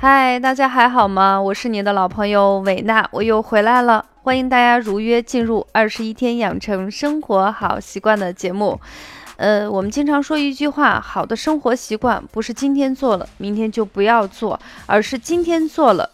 嗨，大家还好吗？我是你的老朋友伟娜，我又回来了。欢迎大家如约进入二十一天养成生活好习惯的节目。呃，我们经常说一句话，好的生活习惯不是今天做了，明天就不要做，而是今天做了。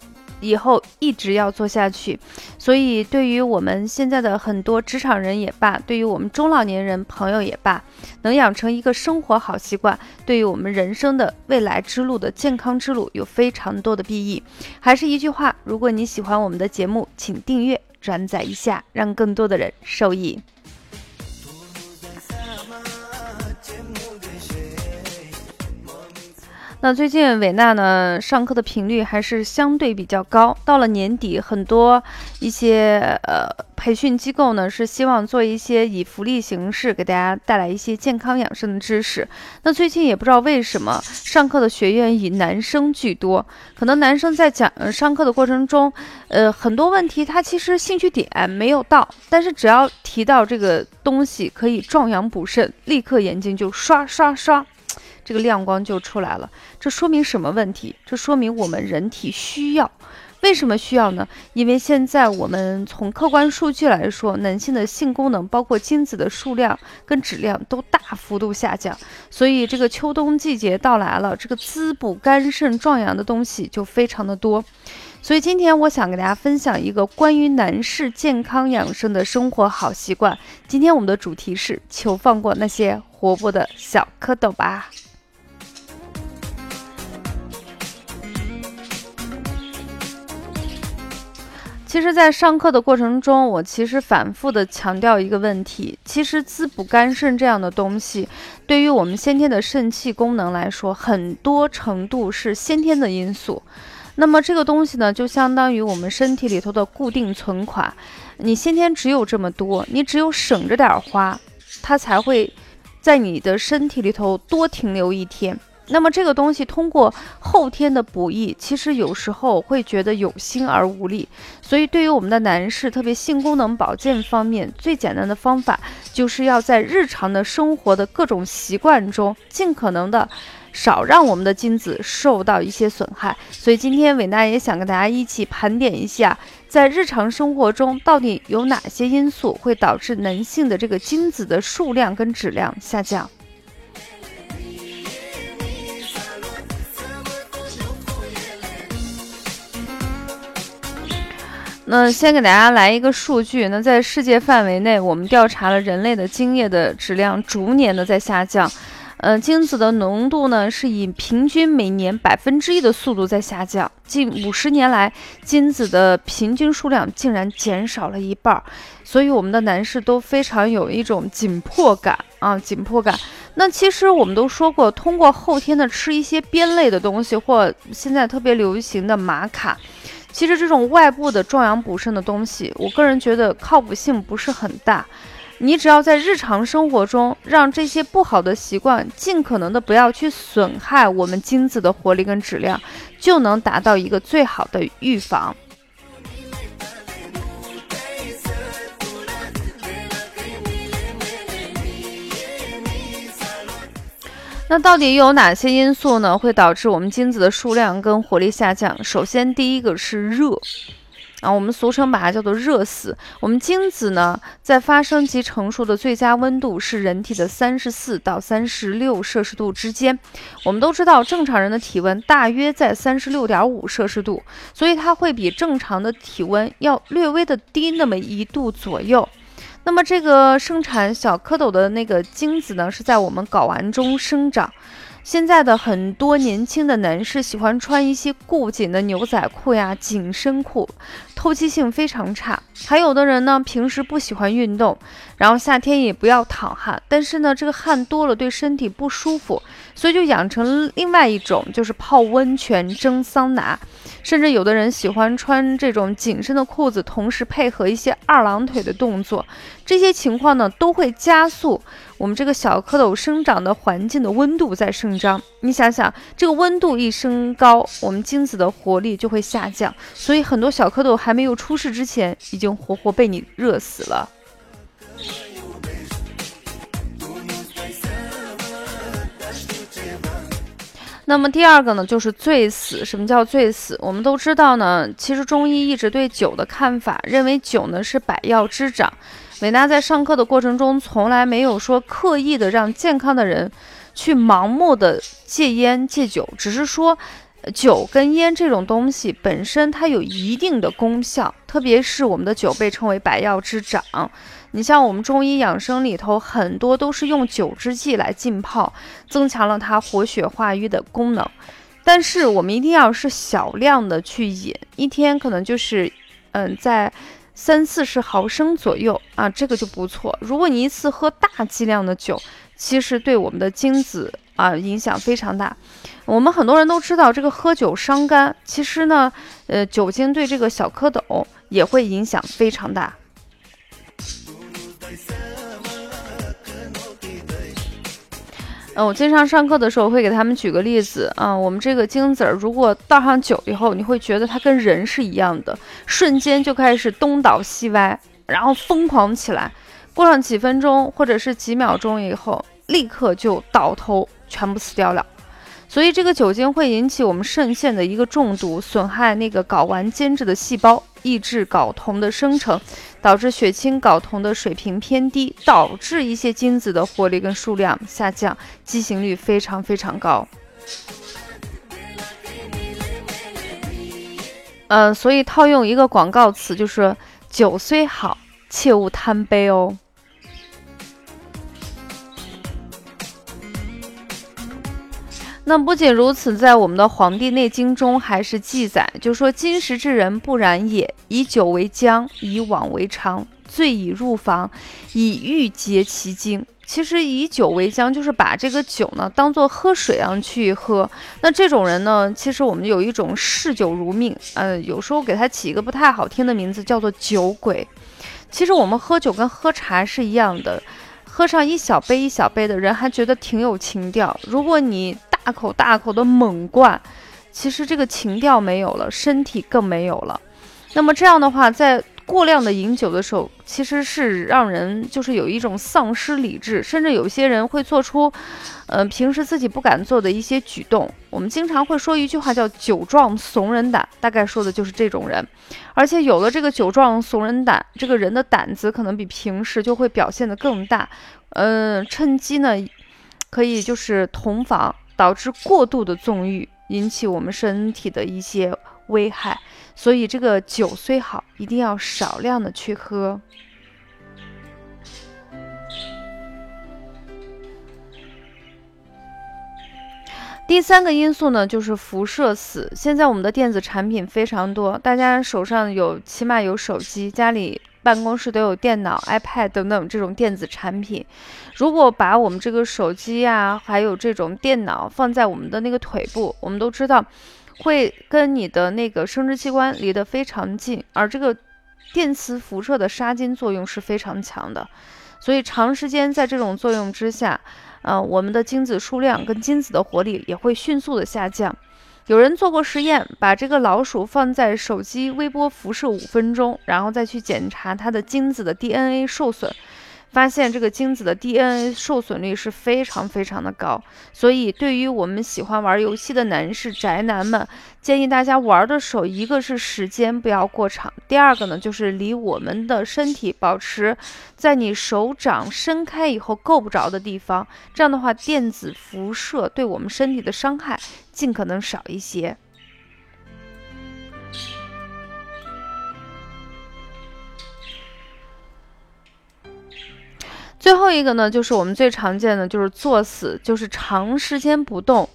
以后一直要做下去，所以对于我们现在的很多职场人也罢，对于我们中老年人朋友也罢，能养成一个生活好习惯，对于我们人生的未来之路的健康之路有非常多的裨益。还是一句话，如果你喜欢我们的节目，请订阅、转载一下，让更多的人受益。那最近伟娜呢上课的频率还是相对比较高。到了年底，很多一些呃培训机构呢是希望做一些以福利形式给大家带来一些健康养生的知识。那最近也不知道为什么上课的学员以男生居多，可能男生在讲上课的过程中，呃很多问题他其实兴趣点没有到，但是只要提到这个东西可以壮阳补肾，立刻眼睛就刷刷刷。这个亮光就出来了，这说明什么问题？这说明我们人体需要。为什么需要呢？因为现在我们从客观数据来说，男性的性功能，包括精子的数量跟质量都大幅度下降。所以这个秋冬季节到来了，这个滋补肝肾壮阳的东西就非常的多。所以今天我想给大家分享一个关于男士健康养生的生活好习惯。今天我们的主题是：求放过那些活泼的小蝌蚪吧。其实，在上课的过程中，我其实反复的强调一个问题：，其实滋补肝肾这样的东西，对于我们先天的肾气功能来说，很多程度是先天的因素。那么，这个东西呢，就相当于我们身体里头的固定存款，你先天只有这么多，你只有省着点花，它才会在你的身体里头多停留一天。那么这个东西通过后天的补益，其实有时候会觉得有心而无力。所以对于我们的男士，特别性功能保健方面，最简单的方法就是要在日常的生活的各种习惯中，尽可能的少让我们的精子受到一些损害。所以今天伟娜也想跟大家一起盘点一下，在日常生活中到底有哪些因素会导致男性的这个精子的数量跟质量下降。那先给大家来一个数据，那在世界范围内，我们调查了人类的精液的质量逐年的在下降，呃，精子的浓度呢是以平均每年百分之一的速度在下降，近五十年来，精子的平均数量竟然减少了一半，所以我们的男士都非常有一种紧迫感啊，紧迫感。那其实我们都说过，通过后天的吃一些边类的东西，或现在特别流行的玛卡。其实这种外部的壮阳补肾的东西，我个人觉得靠谱性不是很大。你只要在日常生活中，让这些不好的习惯尽可能的不要去损害我们精子的活力跟质量，就能达到一个最好的预防。那到底有哪些因素呢？会导致我们精子的数量跟活力下降？首先，第一个是热啊，我们俗称把它叫做热死。我们精子呢，在发生及成熟的最佳温度是人体的三十四到三十六摄氏度之间。我们都知道，正常人的体温大约在三十六点五摄氏度，所以它会比正常的体温要略微的低那么一度左右。那么这个生产小蝌蚪的那个精子呢，是在我们睾丸中生长。现在的很多年轻的男士喜欢穿一些固紧的牛仔裤呀、紧身裤，透气性非常差。还有的人呢，平时不喜欢运动，然后夏天也不要淌汗，但是呢，这个汗多了对身体不舒服，所以就养成另外一种，就是泡温泉、蒸桑拿。甚至有的人喜欢穿这种紧身的裤子，同时配合一些二郎腿的动作，这些情况呢都会加速我们这个小蝌蚪生长的环境的温度在生长。你想想，这个温度一升高，我们精子的活力就会下降，所以很多小蝌蚪还没有出世之前，已经活活被你热死了。那么第二个呢，就是醉死。什么叫醉死？我们都知道呢，其实中医一直对酒的看法，认为酒呢是百药之长。美娜在上课的过程中，从来没有说刻意的让健康的人去盲目的戒烟戒酒，只是说。酒跟烟这种东西本身它有一定的功效，特别是我们的酒被称为百药之长。你像我们中医养生里头很多都是用酒之剂来浸泡，增强了它活血化瘀的功能。但是我们一定要是小量的去饮，一天可能就是嗯在三四十毫升左右啊，这个就不错。如果你一次喝大剂量的酒，其实对我们的精子啊影响非常大。我们很多人都知道这个喝酒伤肝，其实呢，呃，酒精对这个小蝌蚪也会影响非常大。嗯，我经常上课的时候会给他们举个例子啊，我们这个精子儿如果倒上酒以后，你会觉得它跟人是一样的，瞬间就开始东倒西歪，然后疯狂起来，过上几分钟或者是几秒钟以后，立刻就倒头，全部死掉了。所以这个酒精会引起我们肾腺的一个中毒，损害那个睾丸间质的细胞，抑制睾酮的生成，导致血清睾酮的水平偏低，导致一些精子的活力跟数量下降，畸形率非常非常高。嗯，所以套用一个广告词，就是酒虽好，切勿贪杯哦。那不仅如此，在我们的《黄帝内经》中还是记载，就说今时之人不然也，以酒为浆，以往为常，醉以入房，以欲结其精。其实以酒为浆，就是把这个酒呢当做喝水一样去喝。那这种人呢，其实我们有一种嗜酒如命，呃，有时候给他起一个不太好听的名字，叫做酒鬼。其实我们喝酒跟喝茶是一样的，喝上一小杯一小杯的人还觉得挺有情调。如果你大口大口的猛灌，其实这个情调没有了，身体更没有了。那么这样的话，在过量的饮酒的时候，其实是让人就是有一种丧失理智，甚至有些人会做出，呃，平时自己不敢做的一些举动。我们经常会说一句话叫“酒壮怂人胆”，大概说的就是这种人。而且有了这个酒壮怂人胆，这个人的胆子可能比平时就会表现得更大。嗯，趁机呢，可以就是同房。导致过度的纵欲，引起我们身体的一些危害。所以这个酒虽好，一定要少量的去喝。第三个因素呢，就是辐射死。现在我们的电子产品非常多，大家手上有起码有手机，家里。办公室都有电脑、iPad 等等这种电子产品。如果把我们这个手机啊，还有这种电脑放在我们的那个腿部，我们都知道会跟你的那个生殖器官离得非常近，而这个电磁辐射的杀菌作用是非常强的。所以长时间在这种作用之下，呃，我们的精子数量跟精子的活力也会迅速的下降。有人做过实验，把这个老鼠放在手机微波辐射五分钟，然后再去检查它的精子的 DNA 受损。发现这个精子的 DNA 受损率是非常非常的高，所以对于我们喜欢玩游戏的男士宅男们，建议大家玩的时候，一个是时间不要过长，第二个呢就是离我们的身体保持在你手掌伸开以后够不着的地方，这样的话电子辐射对我们身体的伤害尽可能少一些。最后一个呢，就是我们最常见的，就是作死，就是长时间不动。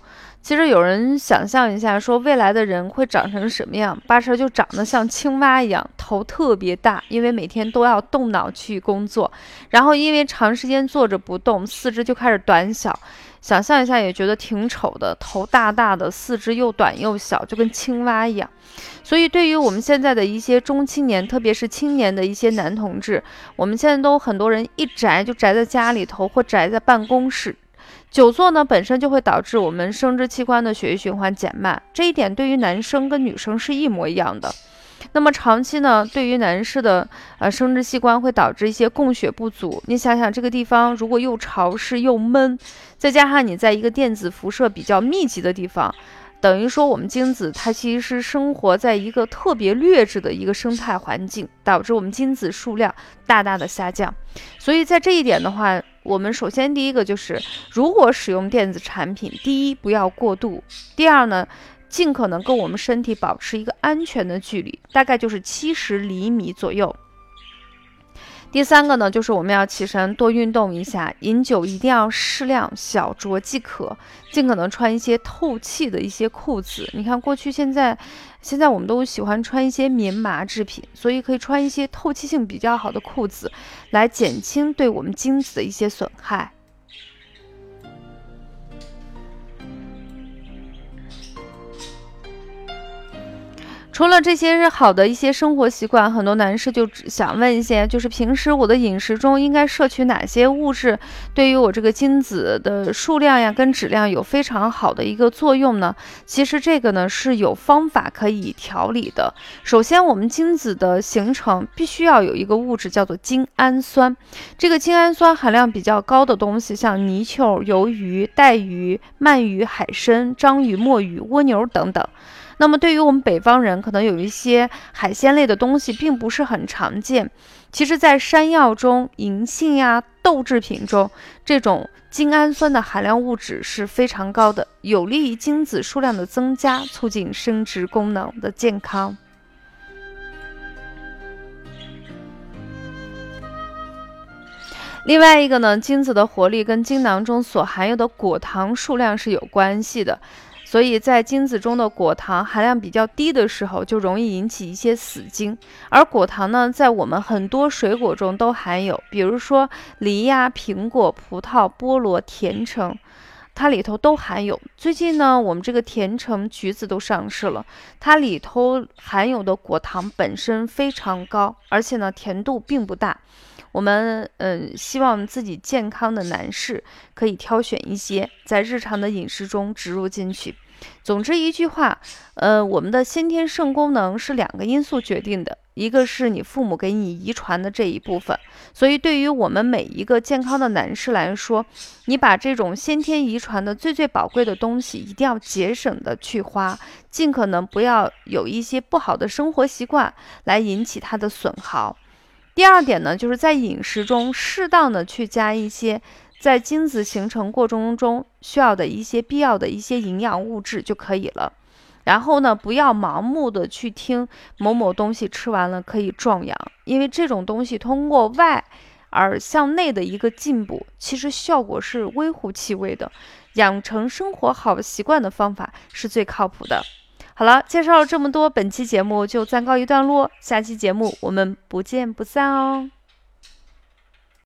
其实有人想象一下，说未来的人会长成什么样？八成就长得像青蛙一样，头特别大，因为每天都要动脑去工作。然后因为长时间坐着不动，四肢就开始短小。想象一下也觉得挺丑的，头大大的，四肢又短又小，就跟青蛙一样。所以对于我们现在的一些中青年，特别是青年的一些男同志，我们现在都很多人一宅就宅在家里头或宅在办公室，久坐呢本身就会导致我们生殖器官的血液循环减慢，这一点对于男生跟女生是一模一样的。那么长期呢，对于男士的呃生殖器官会导致一些供血不足。你想想，这个地方如果又潮湿又闷，再加上你在一个电子辐射比较密集的地方。等于说，我们精子它其实是生活在一个特别劣质的一个生态环境，导致我们精子数量大大的下降。所以在这一点的话，我们首先第一个就是，如果使用电子产品，第一不要过度，第二呢，尽可能跟我们身体保持一个安全的距离，大概就是七十厘米左右。第三个呢，就是我们要起身多运动一下，饮酒一定要适量，小酌即可。尽可能穿一些透气的一些裤子。你看，过去现在，现在我们都喜欢穿一些棉麻制品，所以可以穿一些透气性比较好的裤子，来减轻对我们精子的一些损害。除了这些好的一些生活习惯，很多男士就想问一些，就是平时我的饮食中应该摄取哪些物质，对于我这个精子的数量呀跟质量有非常好的一个作用呢？其实这个呢是有方法可以调理的。首先，我们精子的形成必须要有一个物质叫做精氨酸，这个精氨酸含量比较高的东西，像泥鳅、鱿鱼、带鱼、鳗鱼、海参、章鱼、墨鱼、蜗牛等等。那么对于我们北方人，可能有一些海鲜类的东西并不是很常见。其实，在山药中、银杏呀、豆制品中，这种精氨酸的含量物质是非常高的，有利于精子数量的增加，促进生殖功能的健康。另外一个呢，精子的活力跟精囊中所含有的果糖数量是有关系的。所以在精子中的果糖含量比较低的时候，就容易引起一些死精。而果糖呢，在我们很多水果中都含有，比如说梨呀、苹果、葡萄、菠萝、甜橙，它里头都含有。最近呢，我们这个甜橙、橘子都上市了，它里头含有的果糖本身非常高，而且呢，甜度并不大。我们嗯，希望自己健康的男士可以挑选一些，在日常的饮食中植入进去。总之一句话，呃，我们的先天肾功能是两个因素决定的，一个是你父母给你遗传的这一部分。所以对于我们每一个健康的男士来说，你把这种先天遗传的最最宝贵的东西，一定要节省的去花，尽可能不要有一些不好的生活习惯来引起它的损耗。第二点呢，就是在饮食中适当的去加一些在精子形成过程中需要的一些必要的一些营养物质就可以了。然后呢，不要盲目的去听某某东西吃完了可以壮阳，因为这种东西通过外而向内的一个进补，其实效果是微乎其微的。养成生活好习惯的方法是最靠谱的。好了，介绍了这么多，本期节目就暂告一段落。下期节目我们不见不散哦。